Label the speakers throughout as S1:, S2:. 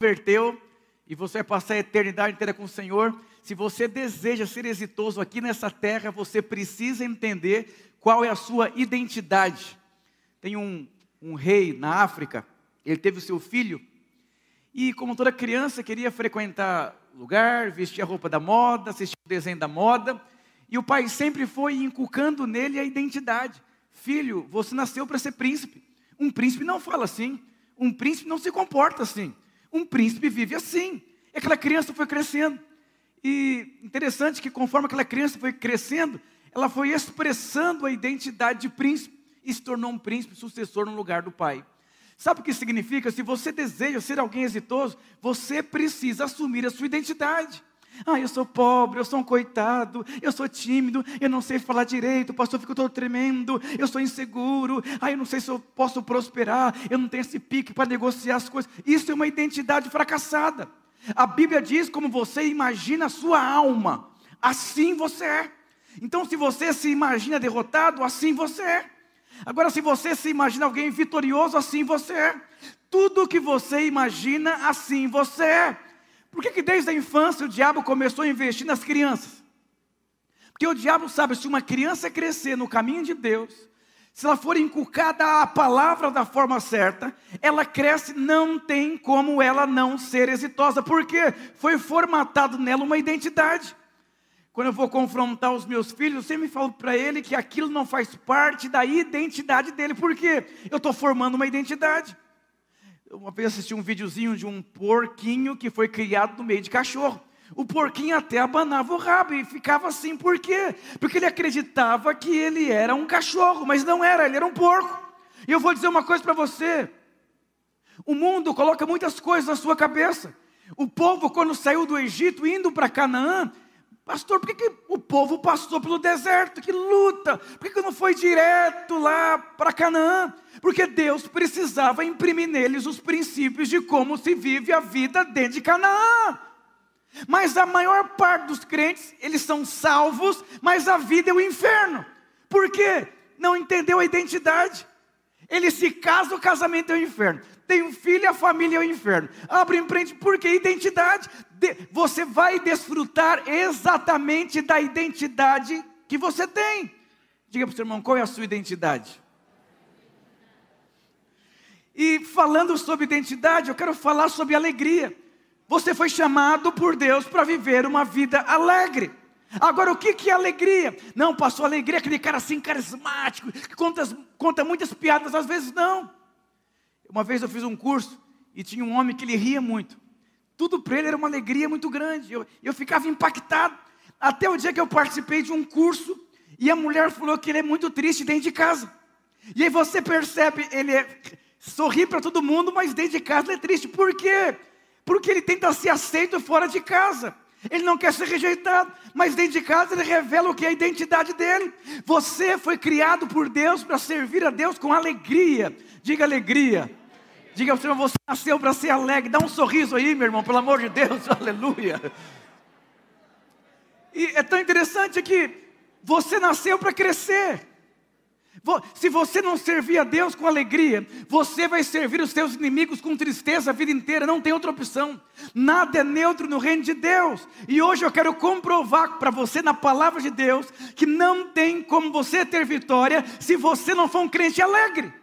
S1: converteu e você vai passar a eternidade inteira com o Senhor, se você deseja ser exitoso aqui nessa terra, você precisa entender qual é a sua identidade. Tem um, um rei na África, ele teve o seu filho, e como toda criança queria frequentar lugar, vestir a roupa da moda, assistir o desenho da moda, e o pai sempre foi inculcando nele a identidade. Filho, você nasceu para ser príncipe. Um príncipe não fala assim. Um príncipe não se comporta assim. Um príncipe vive assim. E aquela criança foi crescendo. E interessante que conforme aquela criança foi crescendo, ela foi expressando a identidade de príncipe e se tornou um príncipe sucessor no lugar do pai. Sabe o que significa? Se você deseja ser alguém exitoso, você precisa assumir a sua identidade. Ah, eu sou pobre, eu sou um coitado, eu sou tímido, eu não sei falar direito, pastor fica todo tremendo, eu sou inseguro, ah, eu não sei se eu posso prosperar, eu não tenho esse pique para negociar as coisas. Isso é uma identidade fracassada. A Bíblia diz como você imagina a sua alma, assim você é. Então, se você se imagina derrotado, assim você é. Agora, se você se imagina alguém vitorioso, assim você é. Tudo que você imagina, assim você é. Por que, que desde a infância o diabo começou a investir nas crianças? Porque o diabo sabe, se uma criança crescer no caminho de Deus, se ela for inculcada a palavra da forma certa, ela cresce, não tem como ela não ser exitosa, porque foi formatado nela uma identidade. Quando eu vou confrontar os meus filhos, eu sempre falo para ele que aquilo não faz parte da identidade dele, porque eu estou formando uma identidade. Uma vez assisti um videozinho de um porquinho que foi criado no meio de cachorro. O porquinho até abanava o rabo e ficava assim, por quê? Porque ele acreditava que ele era um cachorro, mas não era, ele era um porco. E eu vou dizer uma coisa para você: o mundo coloca muitas coisas na sua cabeça. O povo, quando saiu do Egito, indo para Canaã, Pastor, por que, que, o povo passou pelo deserto? Que luta! Por que, que não foi direto lá para Canaã? Porque Deus precisava imprimir neles os princípios de como se vive a vida dentro de Canaã. Mas a maior parte dos crentes, eles são salvos, mas a vida é o inferno. Por quê? Não entendeu a identidade. Ele se casa, o casamento é o inferno. Tem um filho, a família é o inferno. Abre empreende, porque identidade. Você vai desfrutar exatamente da identidade que você tem. Diga para o seu irmão, qual é a sua identidade? E falando sobre identidade, eu quero falar sobre alegria. Você foi chamado por Deus para viver uma vida alegre. Agora, o que, que é alegria? Não, passou alegria, é aquele cara assim carismático, que conta, conta muitas piadas, às vezes não. Uma vez eu fiz um curso e tinha um homem que ele ria muito. Tudo para ele era uma alegria muito grande. Eu, eu ficava impactado. Até o dia que eu participei de um curso e a mulher falou que ele é muito triste dentro de casa. E aí você percebe, ele é, sorri para todo mundo, mas dentro de casa ele é triste. Por quê? Porque ele tenta ser aceito fora de casa. Ele não quer ser rejeitado, mas dentro de casa ele revela o que é a identidade dele. Você foi criado por Deus para servir a Deus com alegria. Diga alegria. Diga ao Senhor, você nasceu para ser alegre. Dá um sorriso aí, meu irmão, pelo amor de Deus. Aleluia. E é tão interessante que você nasceu para crescer. Se você não servir a Deus com alegria, você vai servir os seus inimigos com tristeza a vida inteira, não tem outra opção. Nada é neutro no reino de Deus. E hoje eu quero comprovar para você na palavra de Deus que não tem como você ter vitória se você não for um crente alegre.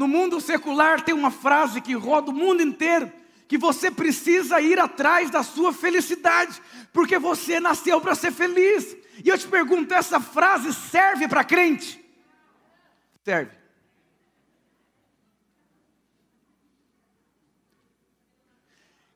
S1: No mundo secular tem uma frase que roda o mundo inteiro, que você precisa ir atrás da sua felicidade, porque você nasceu para ser feliz. E eu te pergunto, essa frase serve para crente? serve.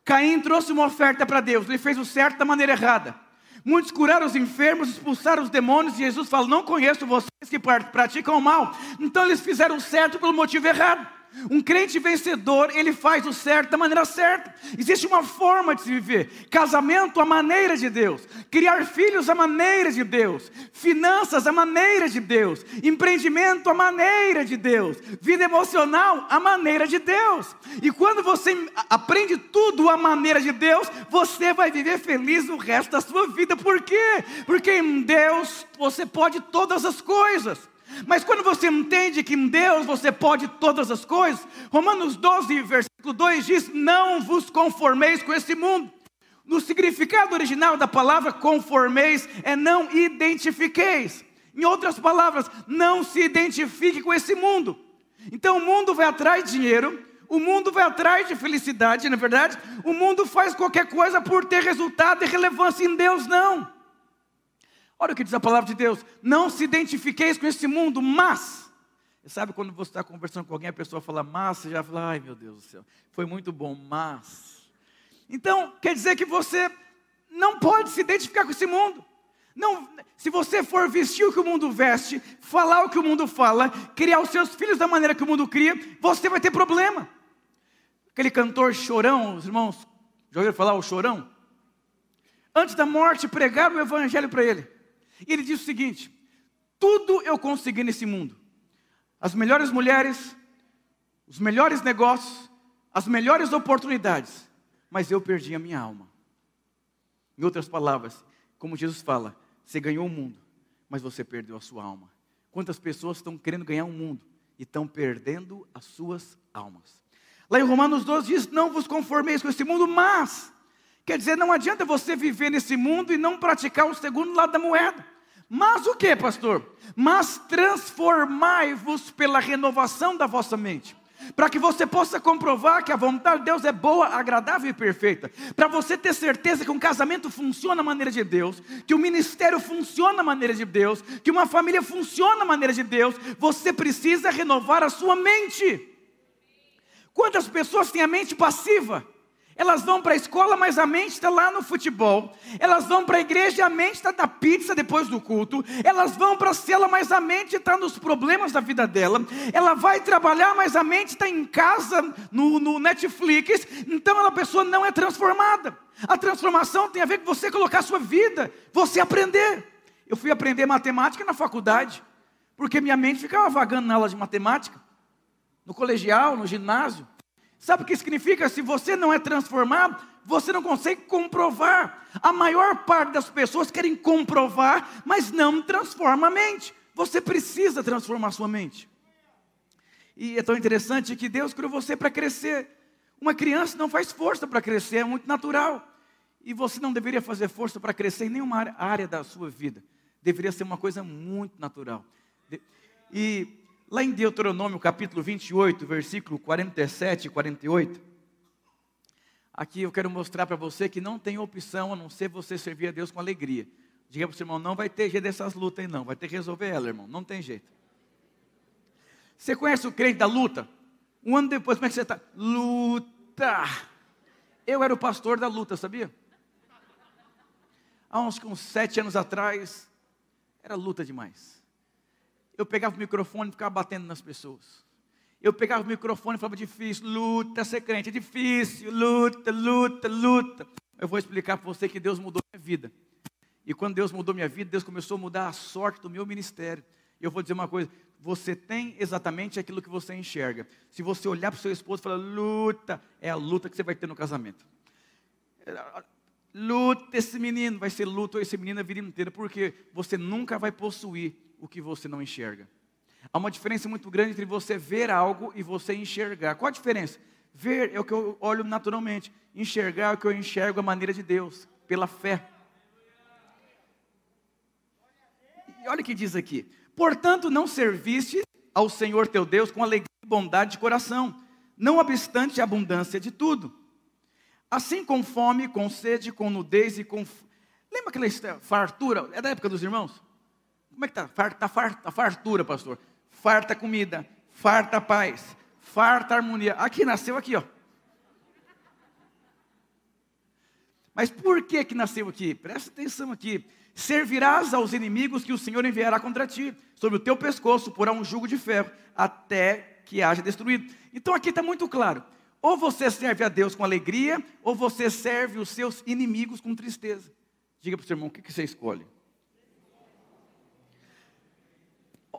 S1: Caim trouxe uma oferta para Deus, ele fez o certo da maneira errada. Muitos curaram os enfermos, expulsaram os demônios, e Jesus falou: Não conheço vocês que praticam o mal. Então eles fizeram certo pelo motivo errado. Um crente vencedor, ele faz o certo da maneira certa. Existe uma forma de se viver: casamento, a maneira de Deus, criar filhos, a maneira de Deus, finanças, a maneira de Deus, empreendimento, a maneira de Deus, vida emocional, a maneira de Deus. E quando você aprende tudo a maneira de Deus, você vai viver feliz o resto da sua vida. Por quê? Porque em Deus você pode todas as coisas. Mas quando você entende que em Deus você pode todas as coisas, Romanos 12, versículo 2 diz: Não vos conformeis com esse mundo. No significado original da palavra conformeis é não identifiqueis. Em outras palavras, não se identifique com esse mundo. Então o mundo vai atrás de dinheiro, o mundo vai atrás de felicidade, na é verdade. O mundo faz qualquer coisa por ter resultado e relevância em Deus, não. Olha o que diz a palavra de Deus: não se identifiqueis com esse mundo, mas. Sabe quando você está conversando com alguém, a pessoa fala mas, você já fala, ai meu Deus do céu, foi muito bom, mas. Então, quer dizer que você não pode se identificar com esse mundo. Não, se você for vestir o que o mundo veste, falar o que o mundo fala, criar os seus filhos da maneira que o mundo cria, você vai ter problema. Aquele cantor chorão, os irmãos, já ouviram falar o chorão? Antes da morte, pregaram o evangelho para ele. E ele disse o seguinte: tudo eu consegui nesse mundo. As melhores mulheres, os melhores negócios, as melhores oportunidades, mas eu perdi a minha alma. Em outras palavras, como Jesus fala, você ganhou o mundo, mas você perdeu a sua alma. Quantas pessoas estão querendo ganhar o um mundo e estão perdendo as suas almas? Lá em Romanos 12 diz: Não vos conformeis com esse mundo, mas. Quer dizer, não adianta você viver nesse mundo e não praticar o segundo lado da moeda. Mas o que, pastor? Mas transformai-vos pela renovação da vossa mente para que você possa comprovar que a vontade de Deus é boa, agradável e perfeita, para você ter certeza que um casamento funciona à maneira de Deus, que o ministério funciona à maneira de Deus, que uma família funciona à maneira de Deus, você precisa renovar a sua mente. Quantas pessoas têm a mente passiva? Elas vão para a escola, mas a mente está lá no futebol. Elas vão para a igreja e a mente está na pizza depois do culto. Elas vão para a cela, mas a mente está nos problemas da vida dela. Ela vai trabalhar, mas a mente está em casa, no, no Netflix. Então a pessoa não é transformada. A transformação tem a ver com você colocar a sua vida, você aprender. Eu fui aprender matemática na faculdade, porque minha mente ficava vagando na aula de matemática, no colegial, no ginásio. Sabe o que significa? Se você não é transformado, você não consegue comprovar. A maior parte das pessoas querem comprovar, mas não transforma a mente. Você precisa transformar sua mente. E é tão interessante que Deus criou você para crescer. Uma criança não faz força para crescer, é muito natural. E você não deveria fazer força para crescer em nenhuma área da sua vida. Deveria ser uma coisa muito natural. E Lá em Deuteronômio capítulo 28, versículo 47 e 48. Aqui eu quero mostrar para você que não tem opção a não ser você servir a Deus com alegria. Diga para o seu irmão, não vai ter jeito dessas lutas aí não, vai ter que resolver ela, irmão, não tem jeito. Você conhece o crente da luta? Um ano depois, como é que você está? Luta! Eu era o pastor da luta, sabia? Há uns, uns sete anos atrás, era luta demais. Eu pegava o microfone e ficava batendo nas pessoas. Eu pegava o microfone e falava difícil, luta, ser crente, é difícil, luta, luta, luta. Eu vou explicar para você que Deus mudou minha vida. E quando Deus mudou minha vida, Deus começou a mudar a sorte do meu ministério. Eu vou dizer uma coisa: você tem exatamente aquilo que você enxerga. Se você olhar para o seu esposo e falar, luta, é a luta que você vai ter no casamento. Luta esse menino, vai ser luta esse menino a vida inteira, porque você nunca vai possuir o que você não enxerga. Há uma diferença muito grande entre você ver algo e você enxergar. Qual a diferença? Ver é o que eu olho naturalmente, enxergar é o que eu enxergo a maneira de Deus, pela fé. E olha o que diz aqui: portanto, não serviste ao Senhor teu Deus com alegria e bondade de coração, não obstante a abundância de tudo. Assim com fome, com sede, com nudez e com. Lembra aquela fartura? É da época dos irmãos? Como é que está? Farta, farta, fartura, pastor. Farta comida, farta paz, farta harmonia. Aqui nasceu aqui, ó. Mas por que que nasceu aqui? Presta atenção aqui. Servirás aos inimigos que o Senhor enviará contra ti. Sobre o teu pescoço porá um jugo de ferro, até que haja destruído. Então aqui está muito claro. Ou você serve a Deus com alegria, ou você serve os seus inimigos com tristeza. Diga para o seu irmão, o que, que você escolhe?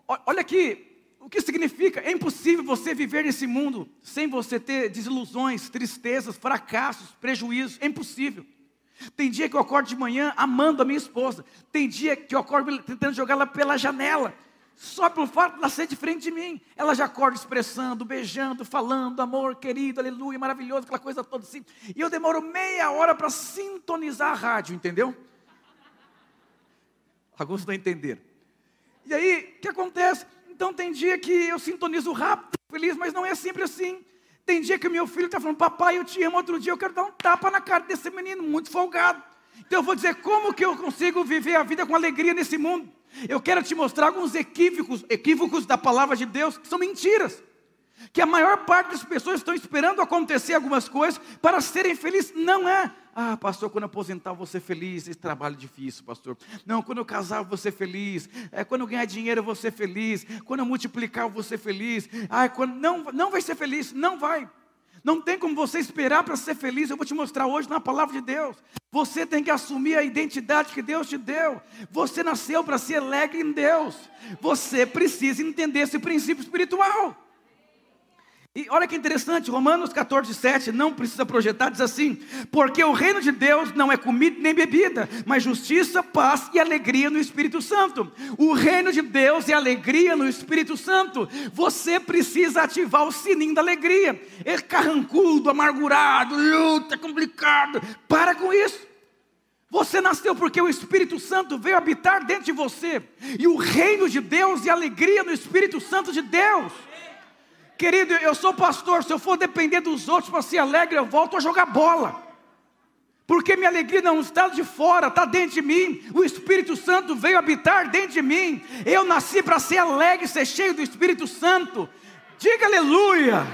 S1: Olha aqui, o que significa? É impossível você viver nesse mundo sem você ter desilusões, tristezas, fracassos, prejuízos. É impossível. Tem dia que eu acordo de manhã amando a minha esposa. Tem dia que eu acordo tentando jogá-la pela janela. Só pelo fato de nascer de frente de mim, ela já acorda expressando, beijando, falando, amor querido, aleluia, maravilhoso, aquela coisa toda assim. E eu demoro meia hora para sintonizar a rádio, entendeu? Alguns não entenderam. E aí, o que acontece? Então tem dia que eu sintonizo rápido, feliz, mas não é sempre assim. Tem dia que meu filho está falando, papai, eu te amo. Outro dia eu quero dar um tapa na cara desse menino, muito folgado. Então eu vou dizer, como que eu consigo viver a vida com alegria nesse mundo? Eu quero te mostrar alguns equívocos, equívocos da palavra de Deus, que são mentiras. Que a maior parte das pessoas estão esperando acontecer algumas coisas para serem felizes. Não é. Ah, pastor, quando eu aposentar vou ser feliz. Esse trabalho difícil, pastor. Não, quando eu casar vou ser feliz. É, quando eu ganhar dinheiro vou ser feliz. Quando eu multiplicar vou ser feliz. Ah, quando... não, não vai ser feliz. Não vai. Não tem como você esperar para ser feliz. Eu vou te mostrar hoje na palavra de Deus. Você tem que assumir a identidade que Deus te deu. Você nasceu para ser alegre em Deus. Você precisa entender esse princípio espiritual. E olha que interessante, Romanos 14, 7, não precisa projetar, diz assim: porque o reino de Deus não é comida nem bebida, mas justiça, paz e alegria no Espírito Santo. O reino de Deus é alegria no Espírito Santo. Você precisa ativar o sininho da alegria. É carrancudo, amargurado, luta, complicado. Para com isso. Você nasceu porque o Espírito Santo veio habitar dentro de você. E o reino de Deus é alegria no Espírito Santo de Deus. Querido, eu sou pastor, se eu for depender dos outros para ser alegre, eu volto a jogar bola. Porque minha alegria não está de fora, está dentro de mim. O Espírito Santo veio habitar dentro de mim. Eu nasci para ser alegre, ser cheio do Espírito Santo. Diga aleluia.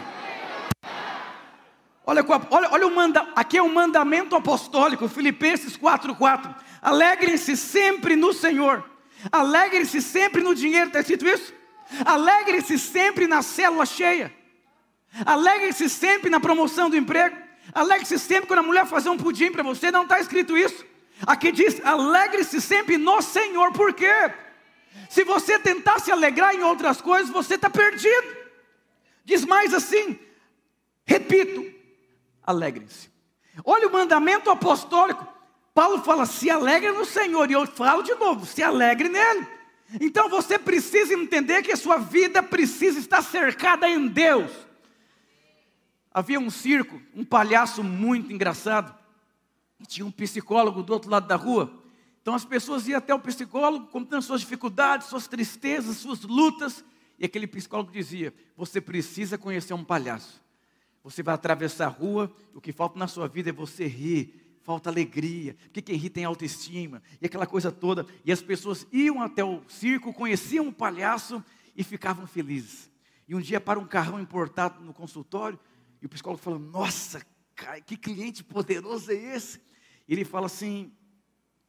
S1: Olha, olha, olha o manda, aqui é um mandamento apostólico, Filipenses 4,4. Alegrem-se sempre no Senhor. Alegrem-se sempre no dinheiro, está escrito isso? Alegre-se sempre na célula cheia. Alegre-se sempre na promoção do emprego. Alegre-se sempre quando a mulher fazer um pudim para você. Não está escrito isso. Aqui diz: alegre-se sempre no Senhor. Por quê? Se você tentar se alegrar em outras coisas, você está perdido. Diz mais assim: repito, alegre-se. Olha o mandamento apostólico. Paulo fala: se alegre no Senhor. E eu falo de novo: se alegre nele. Então você precisa entender que a sua vida precisa estar cercada em Deus. Havia um circo, um palhaço muito engraçado, e tinha um psicólogo do outro lado da rua. Então as pessoas iam até o psicólogo contando suas dificuldades, suas tristezas, suas lutas, e aquele psicólogo dizia: Você precisa conhecer um palhaço. Você vai atravessar a rua, o que falta na sua vida é você rir, falta alegria, porque quem ri tem autoestima, e aquela coisa toda. E as pessoas iam até o circo, conheciam o palhaço e ficavam felizes. E um dia para um carrão importado no consultório, e o psicólogo falou: Nossa, que cliente poderoso é esse? E ele fala assim: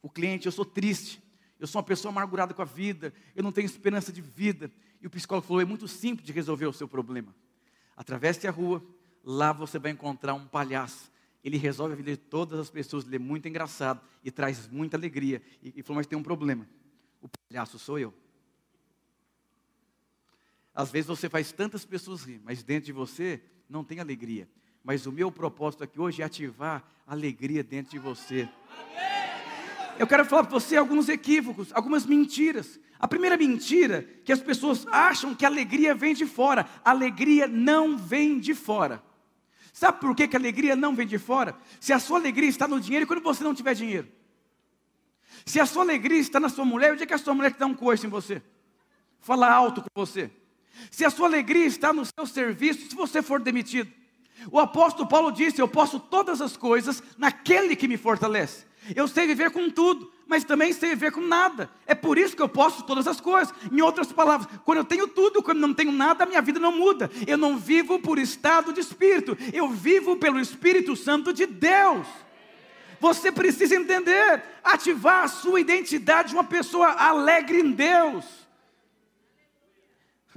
S1: O cliente, eu sou triste, eu sou uma pessoa amargurada com a vida, eu não tenho esperança de vida. E o psicólogo falou: É muito simples de resolver o seu problema. Atravesse a rua, lá você vai encontrar um palhaço ele resolve a vida de todas as pessoas, ele é muito engraçado e traz muita alegria. E, e falou, mas tem um problema. O palhaço sou eu. Às vezes você faz tantas pessoas rir, mas dentro de você não tem alegria. Mas o meu propósito aqui hoje é ativar a alegria dentro de você. Eu quero falar para você alguns equívocos, algumas mentiras. A primeira mentira que as pessoas acham que a alegria vem de fora. A alegria não vem de fora. Sabe por que, que a alegria não vem de fora? Se a sua alegria está no dinheiro, quando você não tiver dinheiro. Se a sua alegria está na sua mulher, o dia que a sua mulher te dá um coice em você. Fala alto com você. Se a sua alegria está no seu serviço, se você for demitido. O apóstolo Paulo disse: Eu posso todas as coisas naquele que me fortalece. Eu sei viver com tudo, mas também sei viver com nada. É por isso que eu posso todas as coisas. Em outras palavras, quando eu tenho tudo, quando não tenho nada, a minha vida não muda. Eu não vivo por estado de espírito, eu vivo pelo Espírito Santo de Deus. Você precisa entender, ativar a sua identidade de uma pessoa alegre em Deus.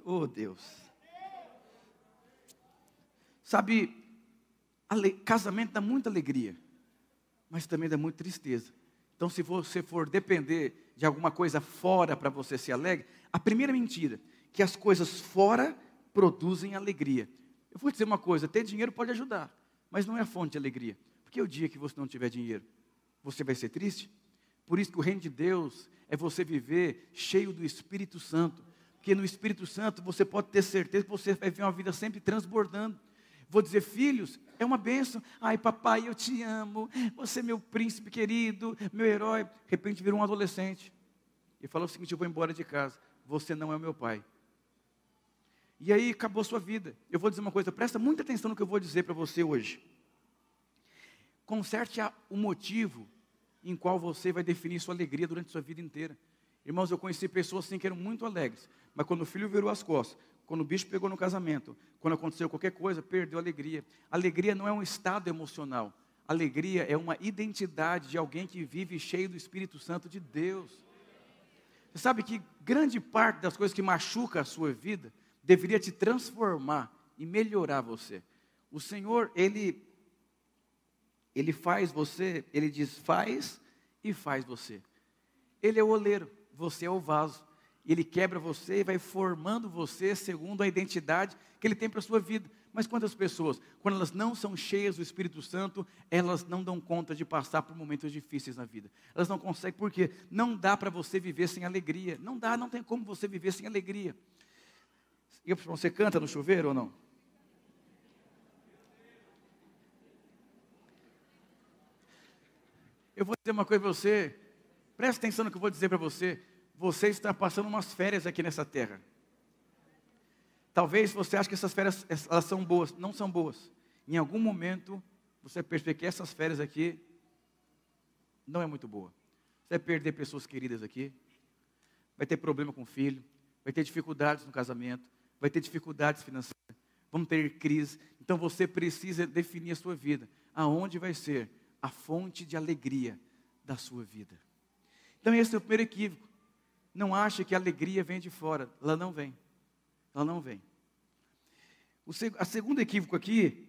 S1: Oh Deus. Sabe, casamento dá muita alegria mas também dá muita tristeza. Então, se você for depender de alguma coisa fora para você ser alegre, a primeira mentira, que as coisas fora produzem alegria. Eu vou dizer uma coisa: ter dinheiro pode ajudar, mas não é a fonte de alegria. Porque o dia que você não tiver dinheiro, você vai ser triste? Por isso que o reino de Deus é você viver cheio do Espírito Santo. Porque no Espírito Santo você pode ter certeza que você vai viver uma vida sempre transbordando. Vou dizer, filhos, é uma bênção. Ai, papai, eu te amo. Você é meu príncipe querido, meu herói. De repente virou um adolescente. E falou o seguinte: eu vou embora de casa. Você não é o meu pai. E aí acabou a sua vida. Eu vou dizer uma coisa, presta muita atenção no que eu vou dizer para você hoje. Conserte o motivo em qual você vai definir sua alegria durante sua vida inteira. Irmãos, eu conheci pessoas assim que eram muito alegres, mas quando o filho virou as costas, quando o bicho pegou no casamento, quando aconteceu qualquer coisa, perdeu a alegria. Alegria não é um estado emocional. Alegria é uma identidade de alguém que vive cheio do Espírito Santo de Deus. Você sabe que grande parte das coisas que machuca a sua vida deveria te transformar e melhorar você. O Senhor, Ele, Ele faz você, Ele diz faz e faz você. Ele é o oleiro, você é o vaso. Ele quebra você e vai formando você segundo a identidade que Ele tem para a sua vida. Mas quantas pessoas, quando elas não são cheias do Espírito Santo, elas não dão conta de passar por momentos difíceis na vida. Elas não conseguem, porque não dá para você viver sem alegria. Não dá, não tem como você viver sem alegria. E você canta no chuveiro ou não? Eu vou dizer uma coisa para você. Presta atenção no que eu vou dizer para você. Você está passando umas férias aqui nessa terra. Talvez você ache que essas férias elas são boas. Não são boas. Em algum momento, você perceber que essas férias aqui não é muito boa. Você vai perder pessoas queridas aqui. Vai ter problema com o filho. Vai ter dificuldades no casamento vai ter dificuldades financeiras, vamos ter crise. Então você precisa definir a sua vida. Aonde vai ser a fonte de alegria da sua vida? Então esse é o primeiro equívoco. Não ache que a alegria vem de fora. Ela não vem. Ela não vem. O a segundo equívoco aqui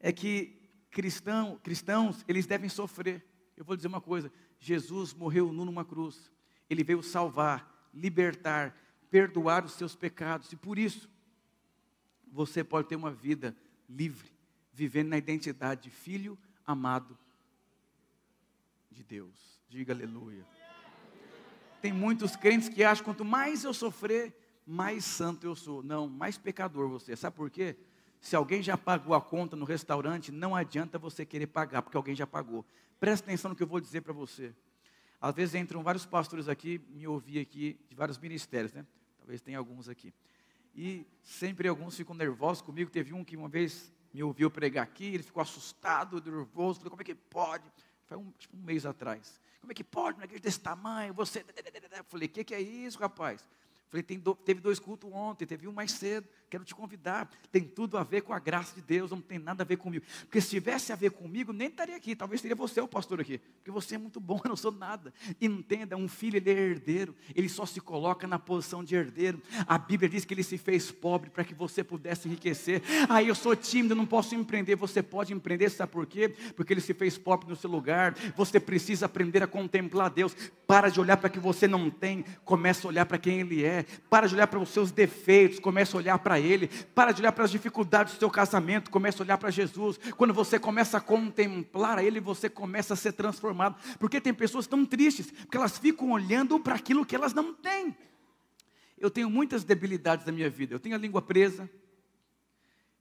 S1: é que cristão, cristãos, eles devem sofrer. Eu vou dizer uma coisa: Jesus morreu numa cruz. Ele veio salvar, libertar, perdoar os seus pecados. E por isso, você pode ter uma vida livre, vivendo na identidade de filho amado de Deus. Diga aleluia. Tem muitos crentes que acham quanto mais eu sofrer, mais santo eu sou. Não, mais pecador você. Sabe por quê? Se alguém já pagou a conta no restaurante, não adianta você querer pagar, porque alguém já pagou. Presta atenção no que eu vou dizer para você. Às vezes entram vários pastores aqui, me ouvir aqui, de vários ministérios, né? Talvez tenha alguns aqui. E sempre alguns ficam nervosos comigo. Teve um que uma vez me ouviu pregar aqui, ele ficou assustado, nervoso. Falei, como é que pode? Foi um, tipo, um mês atrás. Como é que pode, uma igreja desse tamanho? Você. Falei, o que, que é isso, rapaz? Falei, do, teve dois cultos ontem, teve um mais cedo, quero te convidar. Tem tudo a ver com a graça de Deus, não tem nada a ver comigo. Porque se tivesse a ver comigo, nem estaria aqui. Talvez seria você o pastor aqui. Porque você é muito bom, eu não sou nada. Entenda, um filho ele é herdeiro, ele só se coloca na posição de herdeiro. A Bíblia diz que ele se fez pobre para que você pudesse enriquecer. Aí ah, eu sou tímido, não posso empreender. Você pode empreender, sabe por quê? Porque ele se fez pobre no seu lugar. Você precisa aprender a contemplar Deus. Para de olhar para que você não tem, começa a olhar para quem Ele é. Para de olhar para os seus defeitos, começa a olhar para Ele. Para de olhar para as dificuldades do seu casamento, começa a olhar para Jesus. Quando você começa a contemplar a Ele, você começa a ser transformado. Porque tem pessoas tão tristes, porque elas ficam olhando para aquilo que elas não têm. Eu tenho muitas debilidades na minha vida. Eu tenho a língua presa.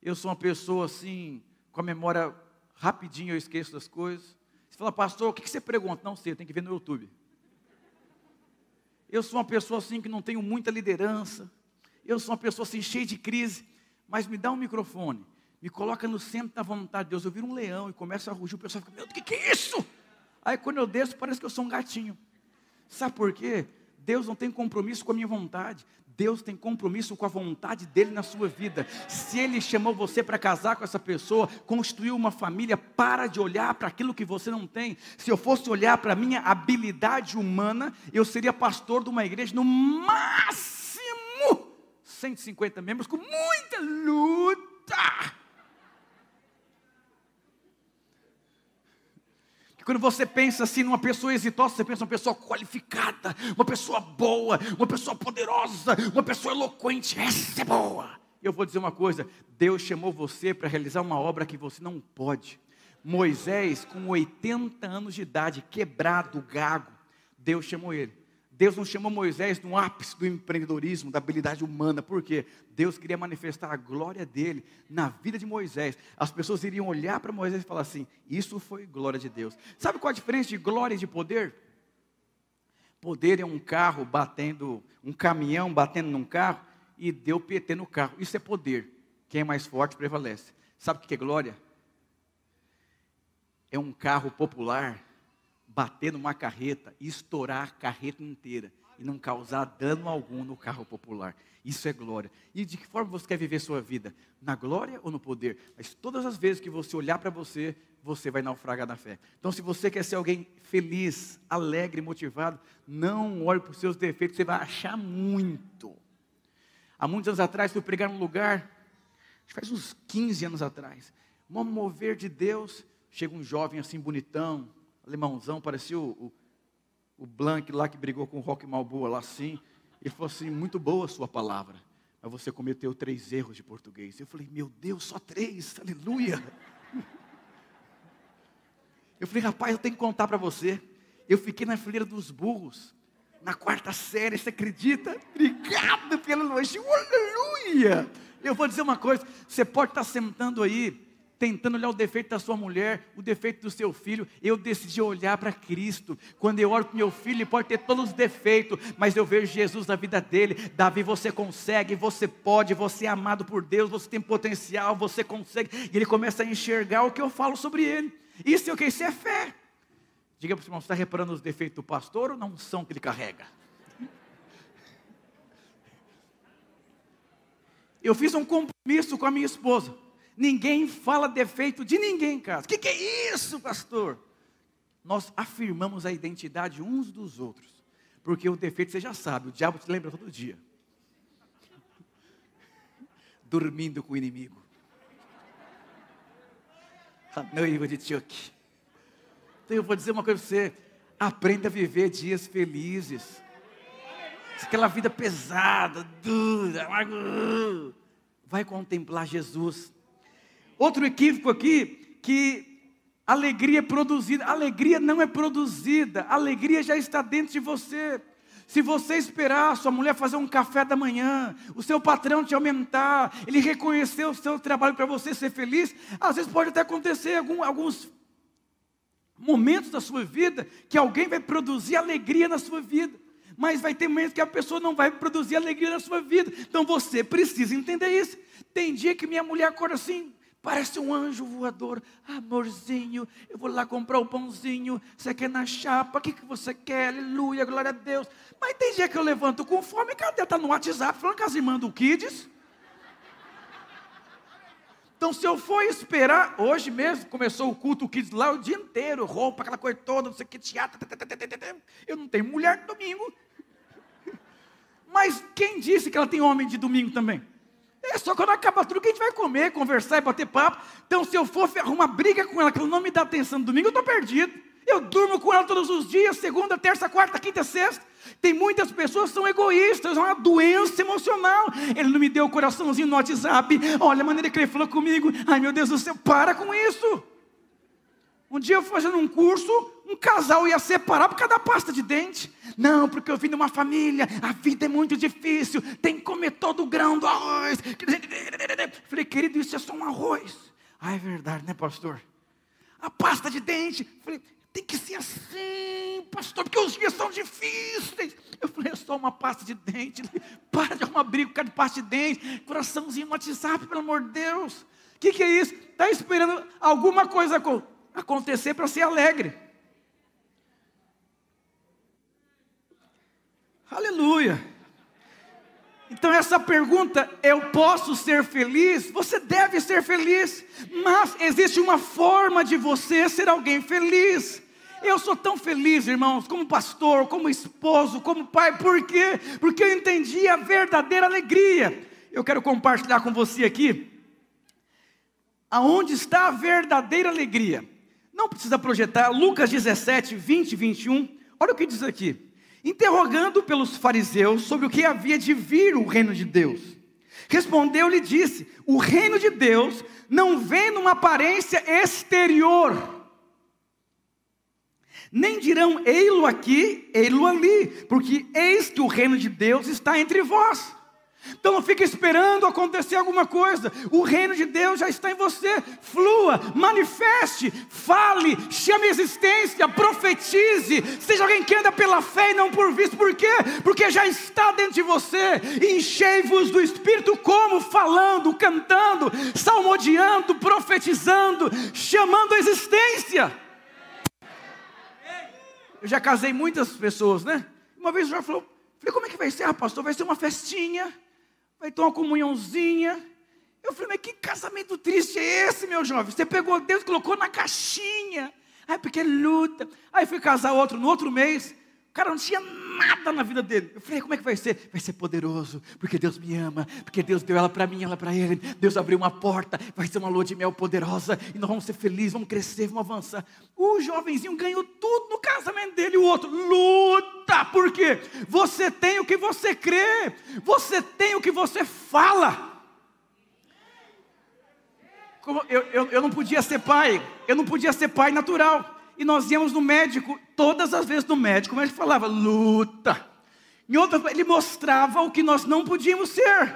S1: Eu sou uma pessoa assim, com a memória rapidinho, eu esqueço das coisas. Você fala, pastor, o que você pergunta? Não sei, tem que ver no YouTube. Eu sou uma pessoa assim que não tenho muita liderança. Eu sou uma pessoa assim cheia de crise. Mas me dá um microfone, me coloca no centro da vontade de Deus. Eu viro um leão e começo a rugir. O pessoal fica, meu o que, que é isso? Aí quando eu desço, parece que eu sou um gatinho. Sabe por quê? Deus não tem compromisso com a minha vontade. Deus tem compromisso com a vontade dele na sua vida. Se ele chamou você para casar com essa pessoa, construir uma família, para de olhar para aquilo que você não tem. Se eu fosse olhar para a minha habilidade humana, eu seria pastor de uma igreja no máximo 150 membros com muita luta. quando você pensa assim numa pessoa exitosa, você pensa uma pessoa qualificada, uma pessoa boa, uma pessoa poderosa, uma pessoa eloquente. Essa é boa. Eu vou dizer uma coisa: Deus chamou você para realizar uma obra que você não pode. Moisés, com 80 anos de idade, quebrado, gago, Deus chamou ele. Deus não chamou Moisés no ápice do empreendedorismo, da habilidade humana, porque Deus queria manifestar a glória dele na vida de Moisés. As pessoas iriam olhar para Moisés e falar assim: Isso foi glória de Deus. Sabe qual a diferença de glória e de poder? Poder é um carro batendo, um caminhão batendo num carro e deu PT no carro. Isso é poder. Quem é mais forte prevalece. Sabe o que é glória? É um carro popular bater numa carreta e estourar a carreta inteira e não causar dano algum no carro popular. Isso é glória. E de que forma você quer viver sua vida? Na glória ou no poder? Mas todas as vezes que você olhar para você, você vai naufragar na fé. Então, se você quer ser alguém feliz, alegre, motivado, não olhe para os seus defeitos, você vai achar muito. Há muitos anos atrás, fui pregar num lugar, faz uns 15 anos atrás, um mover de Deus, chega um jovem assim bonitão, alemãozão, parecia o, o, o Blank lá que brigou com o Rock Malboa lá assim. Ele falou assim: muito boa a sua palavra, mas você cometeu três erros de português. Eu falei: meu Deus, só três, aleluia. Eu falei: rapaz, eu tenho que contar para você. Eu fiquei na fileira dos burros, na quarta série, você acredita? Obrigado pelo elogio, aleluia. Eu vou dizer uma coisa: você pode estar sentando aí tentando olhar o defeito da sua mulher, o defeito do seu filho. Eu decidi olhar para Cristo. Quando eu olho para meu filho, ele pode ter todos os defeitos, mas eu vejo Jesus na vida dele. Davi, você consegue, você pode, você é amado por Deus, você tem potencial, você consegue. E ele começa a enxergar o que eu falo sobre ele. Isso é o que? Isso é fé. Diga para o irmão, você está reparando os defeitos do pastor ou não são que ele carrega? Eu fiz um compromisso com a minha esposa. Ninguém fala defeito de ninguém em casa. O que, que é isso, pastor? Nós afirmamos a identidade uns dos outros. Porque o defeito você já sabe, o diabo te lembra todo dia. Dormindo com o inimigo. A noiva de Chuck. Então eu vou dizer uma coisa para você. Aprenda a viver dias felizes. Aquela vida pesada, dura, vai contemplar Jesus. Outro equívoco aqui, que alegria é produzida. Alegria não é produzida, alegria já está dentro de você. Se você esperar sua mulher fazer um café da manhã, o seu patrão te aumentar, ele reconhecer o seu trabalho para você ser feliz, às vezes pode até acontecer algum, alguns momentos da sua vida que alguém vai produzir alegria na sua vida. Mas vai ter momentos que a pessoa não vai produzir alegria na sua vida. Então você precisa entender isso. Tem dia que minha mulher acorda assim, Parece um anjo voador. Amorzinho, eu vou lá comprar o um pãozinho. Você quer na chapa? O que, que você quer? Aleluia, glória a Deus. Mas tem dia que eu levanto com fome. Cadê? Está no WhatsApp falando que as irmãs do Kids. Então, se eu for esperar, hoje mesmo começou o culto Kids lá o dia inteiro, roupa, aquela coisa toda, não sei o que, teatro. Eu não tenho mulher de domingo. Mas quem disse que ela tem homem de domingo também? É só quando acaba tudo que a gente vai comer, conversar e bater papo. Então, se eu for arrumar briga com ela, que ela não me dá atenção no domingo, eu estou perdido. Eu durmo com ela todos os dias, segunda, terça, quarta, quinta, sexta. Tem muitas pessoas que são egoístas, é uma doença emocional. Ele não me deu o coraçãozinho no WhatsApp. Olha a maneira que ele falou comigo. Ai meu Deus do céu, para com isso. Um dia eu fazendo um curso, um casal ia separar por causa da pasta de dente. Não, porque eu vim de uma família, a vida é muito difícil, tem que comer todo o grão do arroz. Falei, querido, isso é só um arroz. Ah, é verdade, né, pastor? A pasta de dente. Falei, tem que ser assim, pastor, porque os dias são difíceis. Eu falei, é só uma pasta de dente. Para de arrumar briga por causa de pasta de dente. Coraçãozinho no WhatsApp, pelo amor de Deus. O que, que é isso? Está esperando alguma coisa acontecer para ser alegre. Aleluia. Então, essa pergunta, eu posso ser feliz? Você deve ser feliz, mas existe uma forma de você ser alguém feliz. Eu sou tão feliz, irmãos, como pastor, como esposo, como pai, por quê? Porque eu entendi a verdadeira alegria. Eu quero compartilhar com você aqui aonde está a verdadeira alegria. Não precisa projetar, Lucas 17, 20 e 21. Olha o que diz aqui. Interrogando pelos fariseus sobre o que havia de vir o reino de Deus. Respondeu-lhe e disse: O reino de Deus não vem numa aparência exterior. Nem dirão, ei-lo aqui, ei-lo ali, porque eis que o reino de Deus está entre vós. Então não fique esperando acontecer alguma coisa. O reino de Deus já está em você. Flua, manifeste, fale, chame a existência, profetize. Seja alguém que anda pela fé e não por visto. Por quê? Porque já está dentro de você. Enchei-vos do Espírito como? Falando, cantando, salmodiando, profetizando, chamando a existência. Eu já casei muitas pessoas, né? Uma vez o já falou, falei, como é que vai ser, ah, pastor? Vai ser uma festinha vai ter uma comunhãozinha. Eu falei, mas que casamento triste é esse, meu jovem? Você pegou Deus colocou na caixinha. Ai, porque luta. Aí fui casar outro no outro mês. O cara não tinha nada na vida dele. Eu falei, como é que vai ser? Vai ser poderoso, porque Deus me ama, porque Deus deu ela para mim, ela para ele. Deus abriu uma porta, vai ser uma lua de mel poderosa, e nós vamos ser felizes, vamos crescer, vamos avançar. O jovenzinho ganhou tudo no casamento dele, o outro, luta, por quê? Você tem o que você crê, você tem o que você fala. Eu, eu, eu não podia ser pai, eu não podia ser pai natural e nós íamos no médico, todas as vezes no médico, o médico falava, luta. Em outra, ele mostrava o que nós não podíamos ser.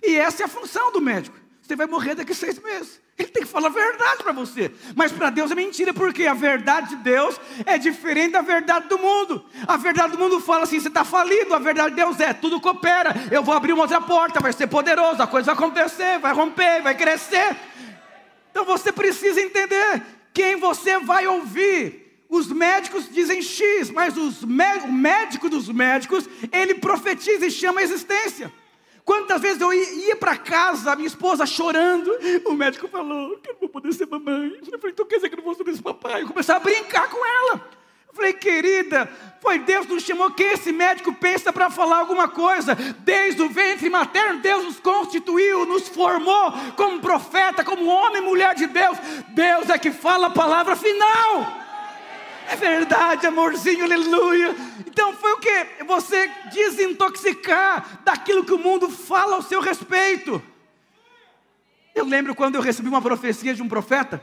S1: E essa é a função do médico. Você vai morrer daqui a seis meses. Ele tem que falar a verdade para você. Mas para Deus é mentira, porque a verdade de Deus é diferente da verdade do mundo. A verdade do mundo fala assim: você está falido. A verdade de Deus é: tudo coopera. Eu vou abrir uma outra porta, vai ser poderoso, a coisa vai acontecer, vai romper, vai crescer. Então você precisa entender quem você vai ouvir. Os médicos dizem X, mas o médico dos médicos, ele profetiza e chama a existência. Quantas vezes eu ia para casa, minha esposa chorando, o médico falou que eu não vou poder ser mamãe. Eu falei, então quer dizer que eu não vou ser papai? Eu comecei a brincar com ela. Falei, querida, foi Deus que nos chamou. Quem esse médico pensa para falar alguma coisa? Desde o ventre materno, Deus nos constituiu, nos formou como profeta, como homem e mulher de Deus. Deus é que fala a palavra final. É verdade, amorzinho, aleluia. Então foi o que? Você desintoxicar daquilo que o mundo fala ao seu respeito. Eu lembro quando eu recebi uma profecia de um profeta,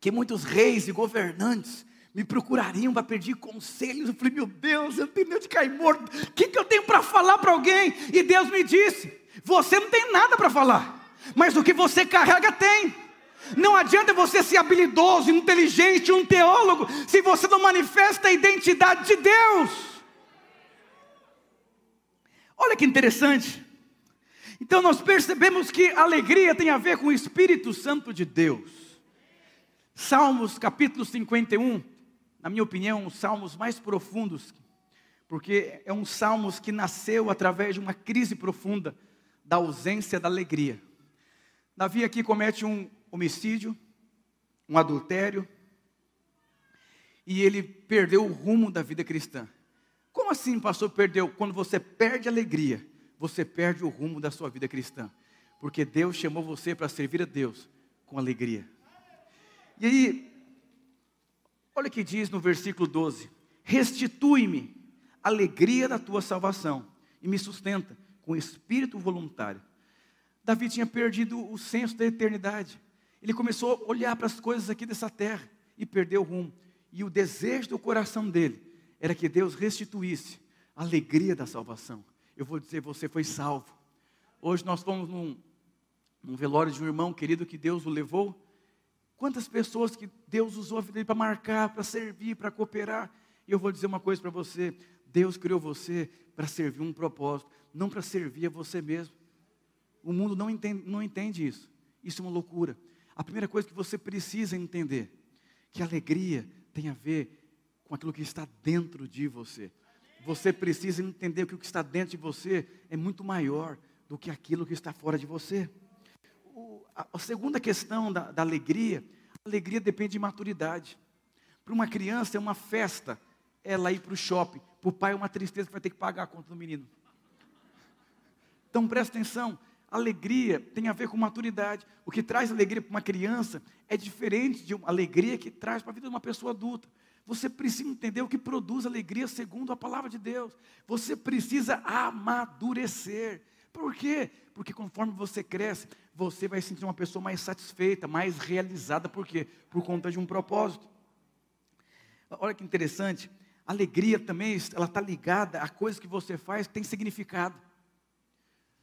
S1: que muitos reis e governantes me procurariam para pedir conselhos. Eu falei, meu Deus, eu tenho medo de cair morto. O que, que eu tenho para falar para alguém? E Deus me disse: Você não tem nada para falar, mas o que você carrega tem. Não adianta você ser habilidoso, inteligente, um teólogo, se você não manifesta a identidade de Deus. Olha que interessante. Então nós percebemos que alegria tem a ver com o Espírito Santo de Deus. Salmos capítulo 51, na minha opinião, os salmos mais profundos, porque é um salmos que nasceu através de uma crise profunda da ausência da alegria. Davi aqui comete um homicídio, um adultério, e ele perdeu o rumo da vida cristã. Como assim, pastor, perdeu? Quando você perde a alegria, você perde o rumo da sua vida cristã. Porque Deus chamou você para servir a Deus com alegria. E aí, Olha o que diz no versículo 12: Restitui-me a alegria da tua salvação e me sustenta com espírito voluntário. Davi tinha perdido o senso da eternidade. Ele começou a olhar para as coisas aqui dessa terra e perdeu o rumo. E o desejo do coração dele era que Deus restituísse a alegria da salvação. Eu vou dizer, você foi salvo. Hoje nós fomos num, num velório de um irmão querido que Deus o levou Quantas pessoas que Deus usou a vida dele para marcar, para servir, para cooperar. E eu vou dizer uma coisa para você: Deus criou você para servir um propósito, não para servir a você mesmo. O mundo não entende, não entende isso. Isso é uma loucura. A primeira coisa que você precisa entender, que alegria tem a ver com aquilo que está dentro de você. Você precisa entender que o que está dentro de você é muito maior do que aquilo que está fora de você a, segunda questão da, da alegria, a alegria depende de maturidade. Para uma criança é uma festa ela ir para o shopping. Para o pai é uma tristeza que vai ter que pagar a conta do menino. Então presta atenção, alegria tem a ver com maturidade. O que traz alegria para uma criança é diferente de uma alegria que traz para a vida de uma pessoa adulta. Você precisa entender o que produz alegria segundo a palavra de Deus. Você precisa amadurecer. Por quê? Porque conforme você cresce, você vai se sentir uma pessoa mais satisfeita, mais realizada. Por quê? Por conta de um propósito. Olha que interessante. Alegria também, ela está ligada a coisas que você faz que tem significado.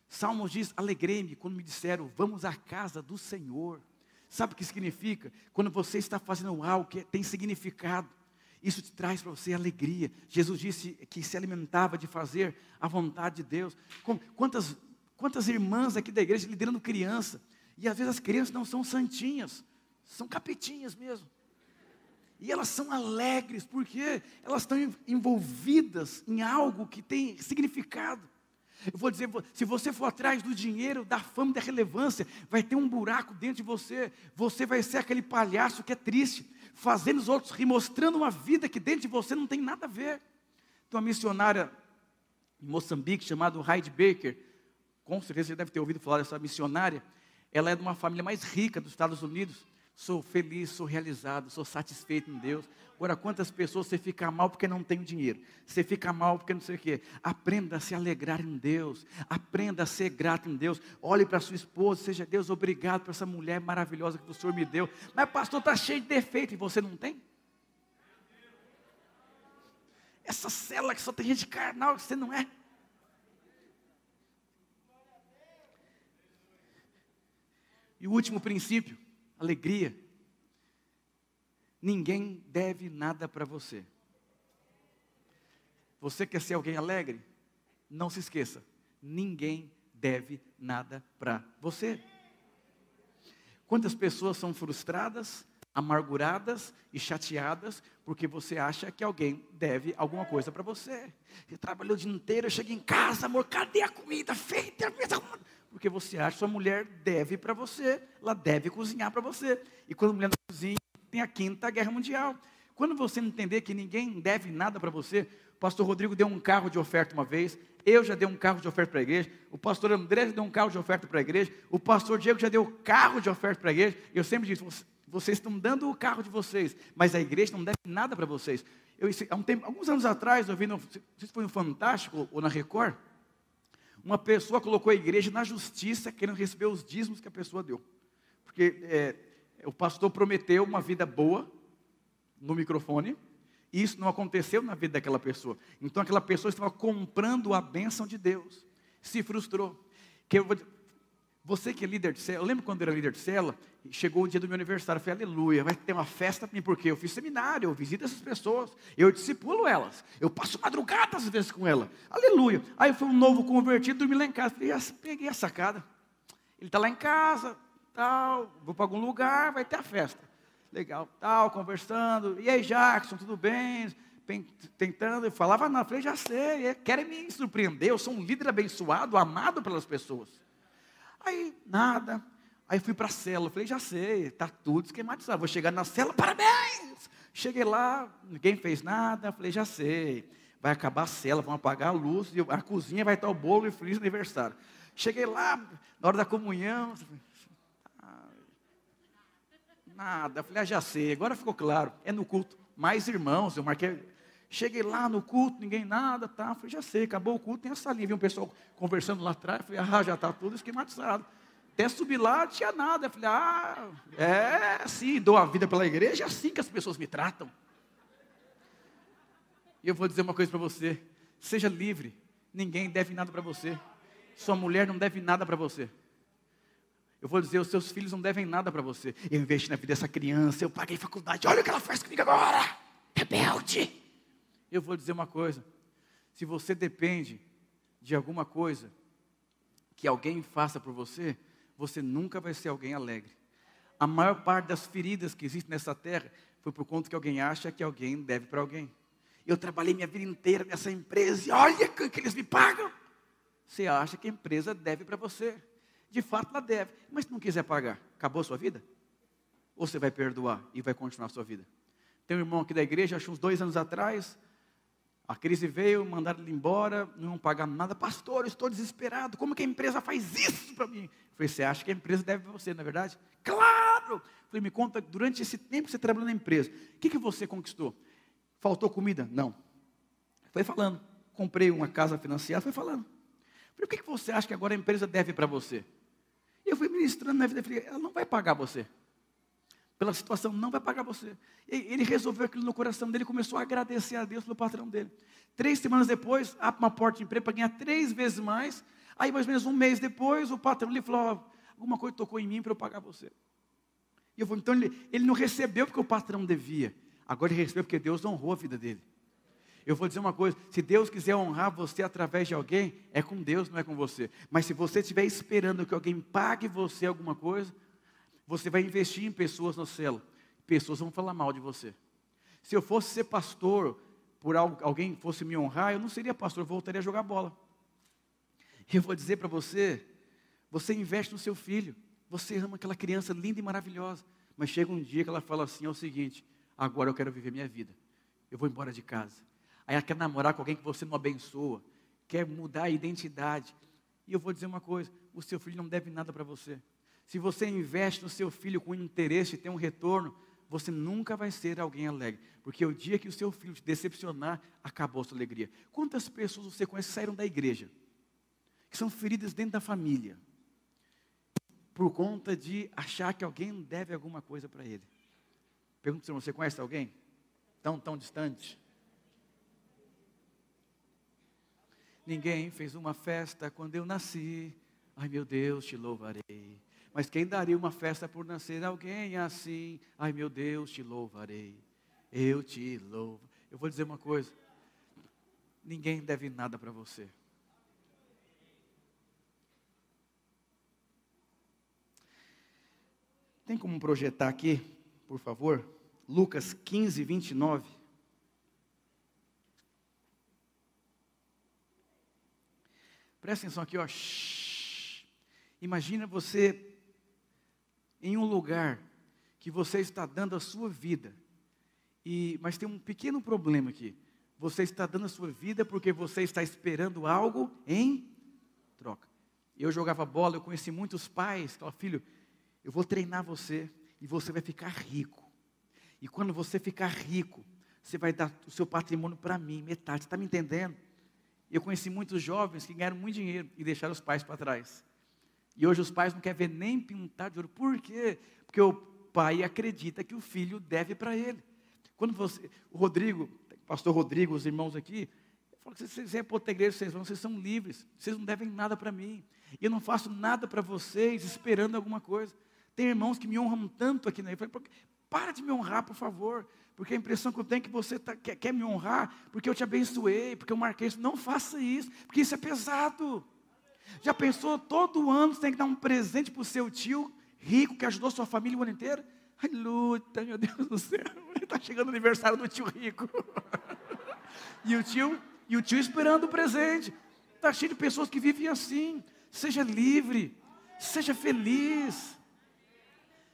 S1: Salmos diz: Alegrei-me quando me disseram, vamos à casa do Senhor. Sabe o que significa? Quando você está fazendo algo que tem significado, isso te traz para você alegria. Jesus disse que se alimentava de fazer a vontade de Deus. Quantas, quantas irmãs aqui da igreja liderando criança, e às vezes as crianças não são santinhas, são capetinhas mesmo. E elas são alegres, porque elas estão envolvidas em algo que tem significado. Eu vou dizer, se você for atrás do dinheiro, da fama, da relevância, vai ter um buraco dentro de você. Você vai ser aquele palhaço que é triste, fazendo os outros rir, mostrando uma vida que dentro de você não tem nada a ver. Tem uma missionária em Moçambique chamada Heidi Baker, com certeza você deve ter ouvido falar dessa missionária. Ela é de uma família mais rica dos Estados Unidos sou feliz, sou realizado, sou satisfeito em Deus. Agora, quantas pessoas você fica mal porque não tem dinheiro? Você fica mal porque não sei o quê. Aprenda a se alegrar em Deus. Aprenda a ser grato em Deus. Olhe para sua esposa, seja Deus obrigado por essa mulher maravilhosa que o Senhor me deu. Mas pastor está cheio de defeito e você não tem? Essa cela que só tem gente carnal você não é. E o último princípio alegria. Ninguém deve nada para você. Você quer ser alguém alegre? Não se esqueça, ninguém deve nada para você. Quantas pessoas são frustradas, amarguradas e chateadas porque você acha que alguém deve alguma coisa para você? Você trabalhou o dia inteiro, chega em casa, amor, cadê a comida feita? Porque você acha que sua mulher deve para você, ela deve cozinhar para você. E quando a mulher não cozinha, tem a quinta guerra mundial. Quando você entender que ninguém deve nada para você, o pastor Rodrigo deu um carro de oferta uma vez, eu já dei um carro de oferta para a igreja, o pastor André já deu um carro de oferta para a igreja, o pastor Diego já deu carro de oferta para a igreja. Eu sempre disse, vocês estão dando o carro de vocês, mas a igreja não deve nada para vocês. Eu, há um tempo, alguns anos atrás, eu vi, no, não sei se foi no Fantástico ou na Record, uma pessoa colocou a igreja na justiça, querendo receber os dízimos que a pessoa deu. Porque é, o pastor prometeu uma vida boa no microfone, e isso não aconteceu na vida daquela pessoa. Então aquela pessoa estava comprando a bênção de Deus, se frustrou. Que eu vou, você que é líder de célula, eu lembro quando eu era líder de célula, chegou o dia do meu aniversário, eu falei, aleluia, vai ter uma festa para mim, porque eu fiz seminário, eu visito essas pessoas, eu discipulo elas, eu passo madrugadas às vezes com ela, aleluia. Aí foi um novo convertido, dormi lá em casa, falei, peguei a sacada, ele está lá em casa, tal, vou para algum lugar, vai ter a festa. Legal, tal, conversando, e aí Jackson, tudo bem? Tentando, eu falava, não, eu falei, já sei, é, querem me surpreender, eu sou um líder abençoado, amado pelas pessoas. Aí, nada. Aí fui para a cela, falei, já sei, está tudo esquematizado. Vou chegar na cela, parabéns! Cheguei lá, ninguém fez nada, falei, já sei. Vai acabar a cela, vão apagar a luz, a cozinha vai estar o bolo e feliz aniversário. Cheguei lá, na hora da comunhão, nada. Falei, ah, já sei, agora ficou claro, é no culto. Mais irmãos, eu marquei. Cheguei lá no culto, ninguém nada, tá? Falei, já sei, acabou o culto, tem essa linha. Vi um pessoal conversando lá atrás, falei, ah, já está tudo esquematizado. Até subir lá, não tinha nada. Falei, ah, é assim, dou a vida pela igreja, é assim que as pessoas me tratam. E eu vou dizer uma coisa para você: seja livre, ninguém deve nada para você. Sua mulher não deve nada para você. Eu vou dizer, os seus filhos não devem nada para você. Eu investi na vida dessa criança, eu paguei faculdade, olha o que ela faz comigo agora, rebelde. Eu vou dizer uma coisa: se você depende de alguma coisa que alguém faça por você, você nunca vai ser alguém alegre. A maior parte das feridas que existem nessa terra foi por conta que alguém acha que alguém deve para alguém. Eu trabalhei minha vida inteira nessa empresa e olha que, que eles me pagam. Você acha que a empresa deve para você. De fato, ela deve. Mas se não quiser pagar, acabou a sua vida? Ou você vai perdoar e vai continuar a sua vida? Tem um irmão aqui da igreja, acho uns dois anos atrás, a crise veio, mandaram ele embora, não pagar nada. Pastor, eu estou desesperado. Como que a empresa faz isso para mim? Eu falei, você acha que a empresa deve você, não é verdade? Claro! Eu falei, me conta, durante esse tempo que você trabalhou na empresa, o que, que você conquistou? Faltou comida? Não. Foi falando. Comprei uma casa financiada, foi falando. Eu falei, o que, que você acha que agora a empresa deve para você? E eu fui ministrando na vida, falei, ela não vai pagar você. Pela situação, não vai pagar você. Ele resolveu aquilo no coração dele, começou a agradecer a Deus pelo patrão dele. Três semanas depois, abre uma porta de emprego para ganhar três vezes mais. Aí, mais ou menos um mês depois, o patrão lhe falou: oh, alguma coisa tocou em mim para eu pagar você. E eu vou, então ele, ele não recebeu porque o patrão devia. Agora ele recebeu porque Deus honrou a vida dele. Eu vou dizer uma coisa: se Deus quiser honrar você através de alguém, é com Deus, não é com você. Mas se você estiver esperando que alguém pague você alguma coisa, você vai investir em pessoas no céu. Pessoas vão falar mal de você. Se eu fosse ser pastor, por alguém fosse me honrar, eu não seria pastor, eu voltaria a jogar bola. E eu vou dizer para você, você investe no seu filho, você ama aquela criança linda e maravilhosa, mas chega um dia que ela fala assim, é o seguinte, agora eu quero viver minha vida, eu vou embora de casa. Aí ela quer namorar com alguém que você não abençoa, quer mudar a identidade. E eu vou dizer uma coisa, o seu filho não deve nada para você. Se você investe no seu filho com interesse e tem um retorno, você nunca vai ser alguém alegre. Porque o dia que o seu filho te decepcionar, acabou a sua alegria. Quantas pessoas você conhece que saíram da igreja? Que são feridas dentro da família. Por conta de achar que alguém deve alguma coisa para ele. Pergunta se você conhece alguém? Tão, tão distante? Ninguém fez uma festa quando eu nasci. Ai meu Deus, te louvarei. Mas quem daria uma festa por nascer alguém assim? Ai meu Deus, te louvarei. Eu te louvo. Eu vou dizer uma coisa: ninguém deve nada para você. Tem como projetar aqui, por favor? Lucas 15, 29. Presta atenção aqui, ó. Imagina você em um lugar que você está dando a sua vida. E, mas tem um pequeno problema aqui. Você está dando a sua vida porque você está esperando algo em troca. Eu jogava bola, eu conheci muitos pais que falaram, filho, eu vou treinar você e você vai ficar rico. E quando você ficar rico, você vai dar o seu patrimônio para mim, metade. Está me entendendo? Eu conheci muitos jovens que ganharam muito dinheiro e deixaram os pais para trás. E hoje os pais não querem ver nem pintar de ouro. Por quê? Porque o pai acredita que o filho deve para ele. Quando você, o Rodrigo, o pastor Rodrigo, os irmãos aqui, fala que vocês é para outra igreja, vocês, vocês são livres, vocês não devem nada para mim. E eu não faço nada para vocês esperando alguma coisa. Tem irmãos que me honram tanto aqui na igreja. Para de me honrar, por favor. Porque a impressão que eu tenho é que você tá, quer, quer me honrar, porque eu te abençoei, porque eu marquei isso. Não faça isso, porque isso é pesado. Já pensou, todo ano você tem que dar um presente para o seu tio rico que ajudou sua família o ano inteiro? Ai, luta, meu Deus do céu. Está chegando o aniversário do tio rico. e o tio, e o tio esperando o presente. Está cheio de pessoas que vivem assim. Seja livre, seja feliz.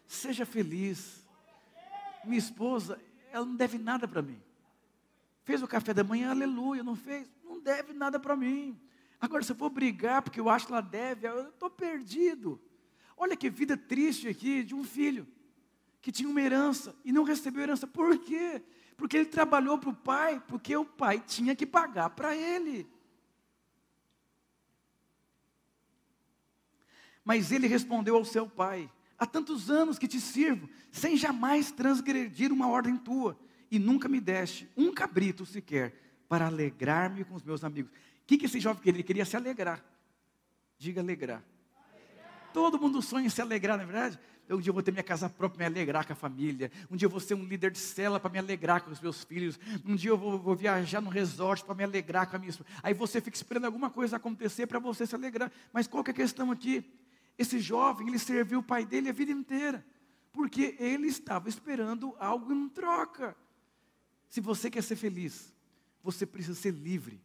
S1: Seja feliz. Minha esposa, ela não deve nada para mim. Fez o café da manhã, aleluia, não fez? Não deve nada para mim. Agora, se eu for brigar porque eu acho que ela deve, eu estou perdido. Olha que vida triste aqui de um filho que tinha uma herança e não recebeu herança. Por quê? Porque ele trabalhou para o pai, porque o pai tinha que pagar para ele. Mas ele respondeu ao seu pai: Há tantos anos que te sirvo, sem jamais transgredir uma ordem tua, e nunca me deste um cabrito sequer para alegrar-me com os meus amigos que, que esse jovem queria? Ele queria se alegrar. Diga alegrar. Todo mundo sonha em se alegrar, não é verdade? Um dia eu vou ter minha casa própria para me alegrar com a família. Um dia eu vou ser um líder de cela para me alegrar com os meus filhos. Um dia eu vou, vou viajar no resort para me alegrar com a minha esposa. Aí você fica esperando alguma coisa acontecer para você se alegrar. Mas qual que é a questão aqui? Esse jovem, ele serviu o pai dele a vida inteira. Porque ele estava esperando algo em troca. Se você quer ser feliz, você precisa ser livre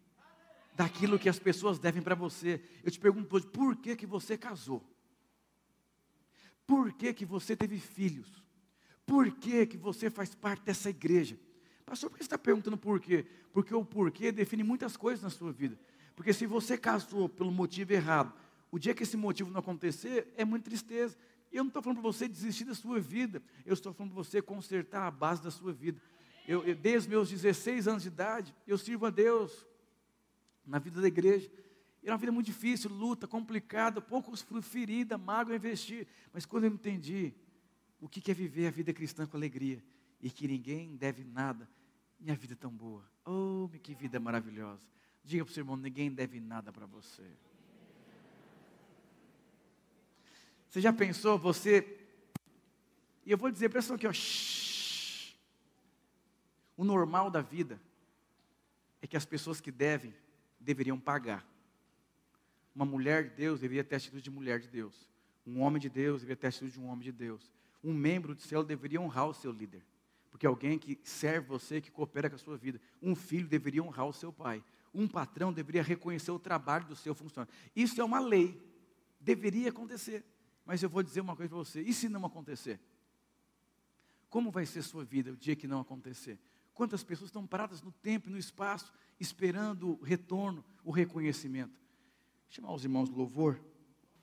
S1: daquilo que as pessoas devem para você. Eu te pergunto hoje, por que, que você casou? Por que, que você teve filhos? Por que, que você faz parte dessa igreja? Pastor, por que você está perguntando por quê? Porque o porquê define muitas coisas na sua vida. Porque se você casou pelo motivo errado, o dia que esse motivo não acontecer, é muita tristeza. Eu não estou falando para você desistir da sua vida, eu estou falando para você consertar a base da sua vida. Eu, eu, desde meus 16 anos de idade, eu sirvo a Deus na vida da igreja. Era uma vida muito difícil, luta, complicada, poucos ferida, mágoa investir. Mas quando eu entendi o que é viver a vida cristã com alegria e que ninguém deve nada. Minha vida é tão boa. Oh, que vida maravilhosa. Diga para o seu irmão: ninguém deve nada para você. Você já pensou, você. E eu vou dizer, presta aqui, ó. Shhh. O normal da vida é que as pessoas que devem, deveriam pagar. Uma mulher de Deus deveria ter atitude de mulher de Deus. Um homem de Deus deveria ter atitude de um homem de Deus. Um membro do céu deveria honrar o seu líder. Porque alguém que serve você, que coopera com a sua vida. Um filho deveria honrar o seu pai. Um patrão deveria reconhecer o trabalho do seu funcionário. Isso é uma lei. Deveria acontecer. Mas eu vou dizer uma coisa para você: e se não acontecer? Como vai ser sua vida o dia que não acontecer? Quantas pessoas estão paradas no tempo e no espaço, esperando o retorno, o reconhecimento? Vou chamar os irmãos do louvor.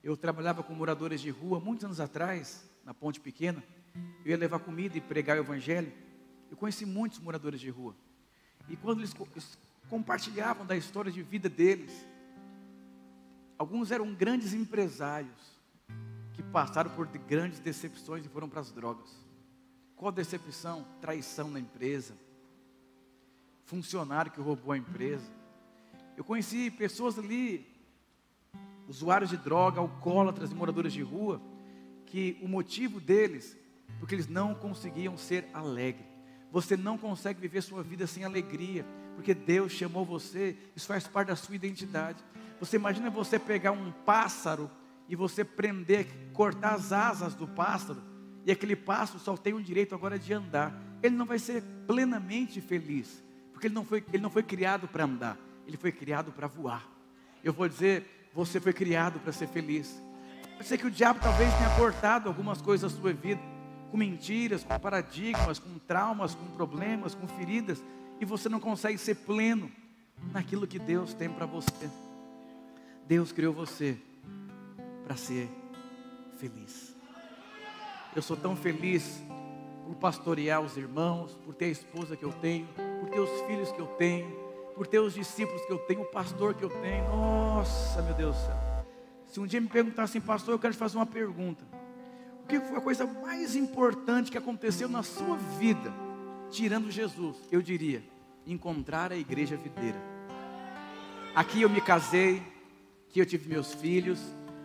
S1: Eu trabalhava com moradores de rua muitos anos atrás, na Ponte Pequena. Eu ia levar comida e pregar o Evangelho. Eu conheci muitos moradores de rua. E quando eles, eles compartilhavam da história de vida deles, alguns eram grandes empresários que passaram por grandes decepções e foram para as drogas. Qual decepção? Traição na empresa. Funcionário que roubou a empresa. Eu conheci pessoas ali, usuários de droga, alcoólatras e moradores de rua, que o motivo deles, porque eles não conseguiam ser alegres. Você não consegue viver sua vida sem alegria, porque Deus chamou você, isso faz parte da sua identidade. Você imagina você pegar um pássaro e você prender, cortar as asas do pássaro, e aquele pássaro só tem o direito agora de andar, ele não vai ser plenamente feliz, porque ele não foi, ele não foi criado para andar, ele foi criado para voar. Eu vou dizer, você foi criado para ser feliz. Eu sei que o diabo talvez tenha cortado algumas coisas da sua vida, com mentiras, com paradigmas, com traumas, com problemas, com feridas, e você não consegue ser pleno naquilo que Deus tem para você. Deus criou você para ser feliz. Eu sou tão feliz por pastorear os irmãos, por ter a esposa que eu tenho, os filhos que eu tenho, por ter os discípulos que eu tenho, o pastor que eu tenho. Nossa, meu Deus do céu. Se um dia me perguntassem, pastor, eu quero te fazer uma pergunta. O que foi a coisa mais importante que aconteceu na sua vida, tirando Jesus? Eu diria, encontrar a igreja videira. Aqui eu me casei, aqui eu tive meus filhos,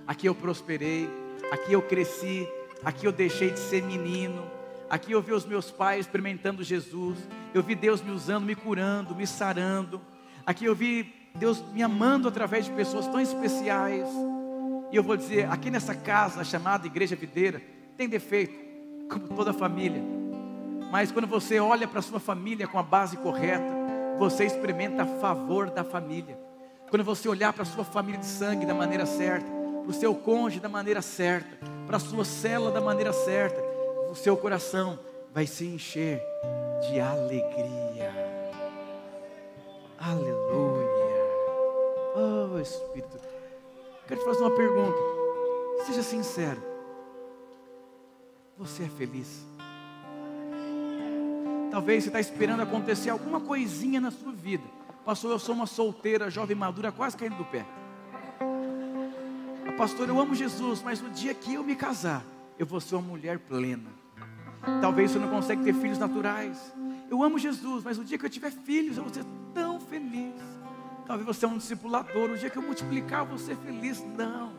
S1: aqui eu prosperei, aqui eu cresci, aqui eu deixei de ser menino, aqui eu vi os meus pais experimentando Jesus, eu vi Deus me usando, me curando, me sarando, aqui eu vi Deus me amando através de pessoas tão especiais. E eu vou dizer, aqui nessa casa chamada Igreja Videira, tem defeito, como toda família. Mas quando você olha para sua família com a base correta, você experimenta favor da família. Quando você olhar para sua família de sangue da maneira certa, para o seu cônjuge da maneira certa, para a sua célula da maneira certa, o seu coração vai se encher de alegria. Aleluia. Oh Espírito. Quero te fazer uma pergunta. Seja sincero. Você é feliz? Talvez você está esperando acontecer alguma coisinha na sua vida. Pastor, eu sou uma solteira, jovem madura, quase caindo do pé pastor, eu amo Jesus, mas no dia que eu me casar, eu vou ser uma mulher plena. Talvez você não consegue ter filhos naturais. Eu amo Jesus, mas o dia que eu tiver filhos, eu vou ser tão feliz. Talvez você é um discipulador, o dia que eu multiplicar, eu vou ser feliz. Não,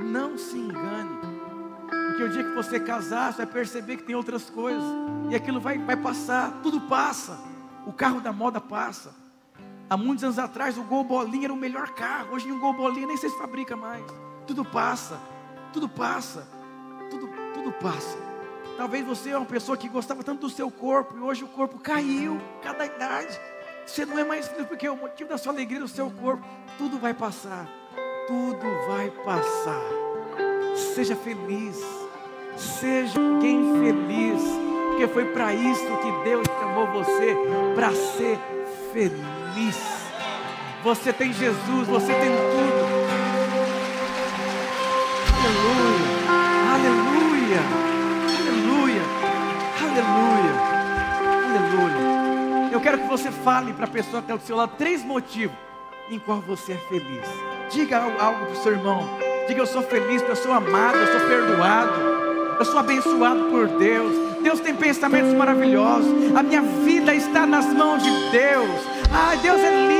S1: não se engane. Porque o dia que você casar, você vai perceber que tem outras coisas. E aquilo vai, vai passar, tudo passa. O carro da moda passa. Há muitos anos atrás, o Gol Bolinha era o melhor carro. Hoje, o Gol Bolinha nem se fabrica mais. Tudo passa, tudo passa, passa. Talvez você é uma pessoa que gostava tanto do seu corpo e hoje o corpo caiu, cada idade. Você não é mais feliz porque o motivo da sua alegria é o seu corpo. Tudo vai passar, tudo vai passar. Seja feliz, seja alguém feliz, porque foi para isso que Deus chamou você para ser feliz. Você tem Jesus, você tem tudo. Aleluia, Eu quero que você fale para a pessoa que está do seu lado três motivos em qual você é feliz. Diga algo para o seu irmão. Diga: Eu sou feliz, eu sou amado, eu sou perdoado, Eu sou abençoado por Deus. Deus tem pensamentos maravilhosos. A minha vida está nas mãos de Deus. Ai, Deus é lindo.